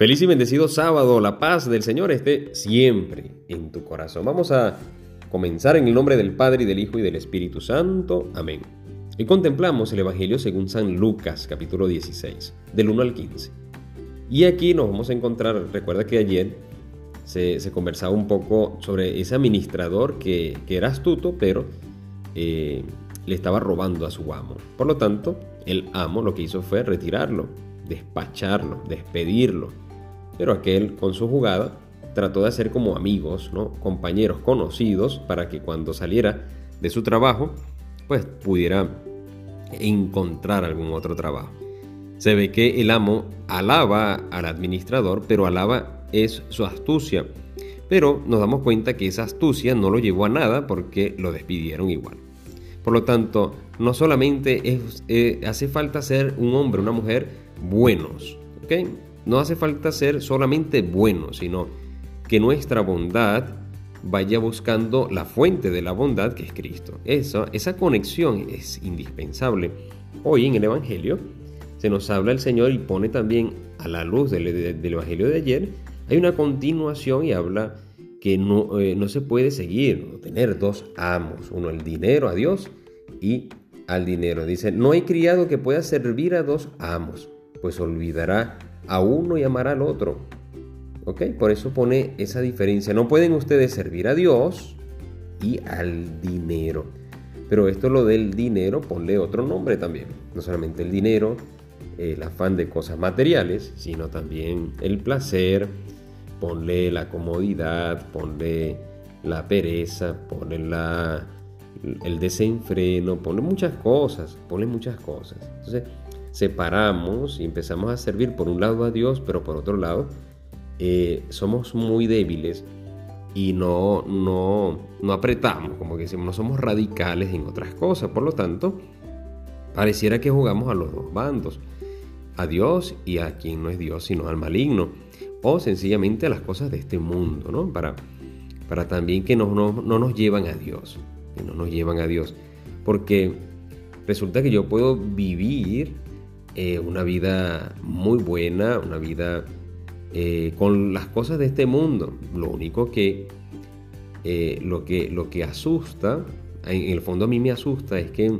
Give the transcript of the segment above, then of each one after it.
Feliz y bendecido sábado, la paz del Señor esté siempre en tu corazón. Vamos a comenzar en el nombre del Padre y del Hijo y del Espíritu Santo. Amén. Y contemplamos el Evangelio según San Lucas, capítulo 16, del 1 al 15. Y aquí nos vamos a encontrar, recuerda que ayer se, conversaba un poco sobre ese administrador que, era astuto, pero eh, le estaba robando a su amo. Por lo tanto, el amo lo que hizo fue retirarlo, despacharlo, despedirlo pero aquel con su jugada trató de hacer como amigos, ¿no? compañeros conocidos, para que cuando saliera de su trabajo, pues pudiera encontrar algún otro trabajo. Se ve que el amo alaba al administrador, pero alaba es su astucia. Pero nos damos cuenta que esa astucia no lo llevó a nada porque lo despidieron igual. Por lo tanto, no solamente eh, hace falta ser un hombre, una mujer buenos, ¿ok? No hace falta ser solamente bueno, sino que nuestra bondad vaya buscando la fuente de la bondad que es Cristo. Esa, esa conexión es indispensable. Hoy en el Evangelio se nos habla el Señor y pone también a la luz del, Evangelio de ayer, hay una continuación y habla que no, eh, no se puede seguir, tener dos amos, uno el dinero a Dios y al dinero. Dice, no hay criado que pueda servir a dos amos, pues olvidará a uno y amar al otro. ¿Ok? Por eso pone esa diferencia. No pueden ustedes servir a Dios y al dinero. Pero esto lo del dinero, ponle otro nombre también. No solamente el dinero, el afán de cosas materiales, sino también el placer, ponle la comodidad, ponle la pereza, ponle la, el desenfreno, ponle muchas cosas, ponle muchas cosas. Separamos y empezamos a servir por un lado a Dios, pero por otro lado eh, somos muy débiles y no, no, no apretamos, como que decimos, no somos radicales en otras cosas. Por lo tanto, pareciera que jugamos a los dos bandos, a Dios y a quien no es Dios, sino al maligno, o sencillamente a las cosas de este mundo, ¿no? Para, para también que no, no, no nos llevan a Dios, que no nos llevan a Dios. Porque resulta que yo puedo vivir eh, una vida muy buena, una vida eh, con las cosas de este mundo. Lo único que, eh, lo que, lo que asusta, en el fondo a mí me asusta, es que,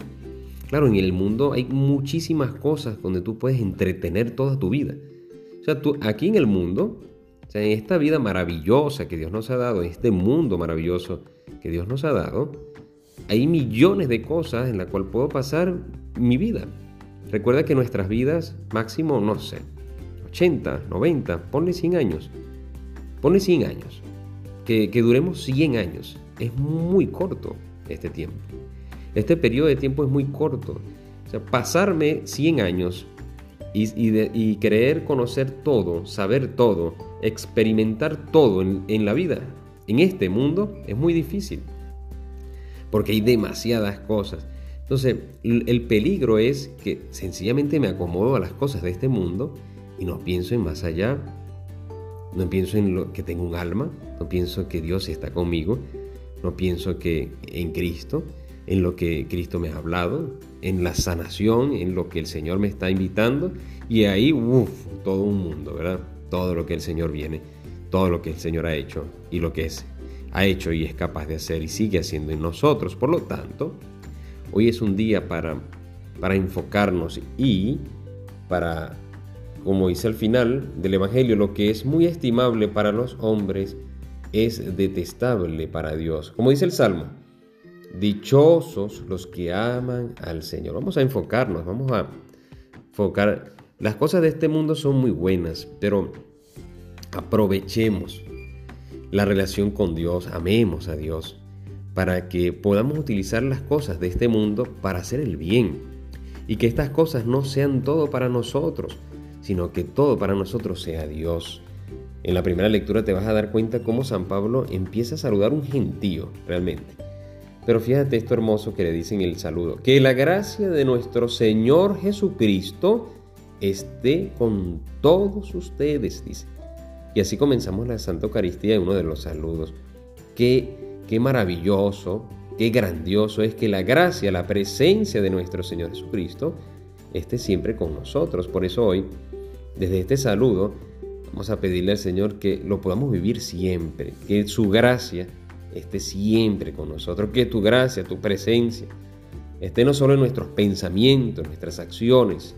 claro, en el mundo hay muchísimas cosas donde tú puedes entretener toda tu vida. O sea, tú aquí en el mundo, o sea, en esta vida maravillosa que Dios nos ha dado, en este mundo maravilloso que Dios nos ha dado, hay millones de cosas en las cuales puedo pasar mi vida. Recuerda que nuestras vidas, máximo, no sé, 80, 90, ponle 100 años. Ponle 100 años. Que, duremos 100 años. Es muy corto este tiempo. Este periodo de tiempo es muy corto. O sea, pasarme 100 años y, y, creer conocer todo, saber todo, experimentar todo en, en la vida, en este mundo, es muy difícil. Porque hay demasiadas cosas. Entonces, el peligro es que sencillamente me acomodo a las cosas de este mundo y no pienso en más allá, no pienso en lo que tengo un alma, no pienso que Dios está conmigo, no pienso que en Cristo, en lo que Cristo me ha hablado, en la sanación, en lo que el Señor me está invitando y ahí, uff, todo un mundo, ¿verdad? Todo lo que el Señor viene, todo lo que el Señor ha hecho y lo que es, ha hecho y es capaz de hacer y sigue haciendo en nosotros. Por lo tanto, Hoy es un día para, para enfocarnos y para, como dice al final del Evangelio, lo que es muy estimable para los hombres es detestable para Dios. Como dice el Salmo, dichosos los que aman al Señor. Vamos a enfocarnos, vamos a enfocar. Las cosas de este mundo son muy buenas, pero aprovechemos la relación con Dios, amemos a Dios para que podamos utilizar las cosas de este mundo para hacer el bien y que estas cosas no sean todo para nosotros, sino que todo para nosotros sea Dios. En la primera lectura te vas a dar cuenta cómo San Pablo empieza a saludar un gentío realmente. Pero fíjate esto hermoso que le dicen el saludo. Que la gracia de nuestro Señor Jesucristo esté con todos ustedes, dice. Y así comenzamos la Santa Eucaristía en uno de los saludos. Que Qué maravilloso, qué grandioso es que la gracia, la presencia de nuestro Señor Jesucristo esté siempre con nosotros. Por eso hoy, desde este saludo, Vamos a pedirle al Señor que lo podamos vivir siempre, que su gracia esté siempre con nosotros, que tu gracia, tu presencia, esté no solo en nuestros pensamientos, nuestras acciones,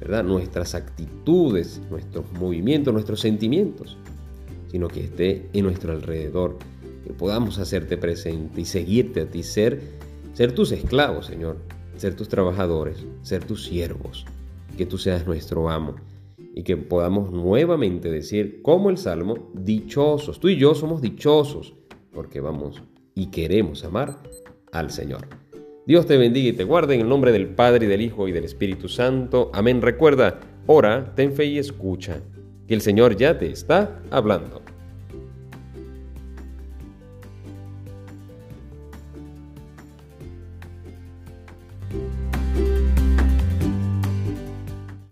¿verdad? nuestras actitudes, nuestros movimientos, nuestros sentimientos, sino que esté en nuestro alrededor, que podamos hacerte presente y seguirte a ti, ser, ser tus esclavos, Señor, ser tus trabajadores, ser tus siervos, que tú seas nuestro amo y que podamos nuevamente decir, como el Salmo, dichosos, tú y yo somos dichosos, porque vamos y queremos amar al Señor. Dios te bendiga y te guarde en el nombre del Padre y del Hijo y del Espíritu Santo. Amén. Recuerda, ora, ten fe y escucha, que el Señor ya te está hablando.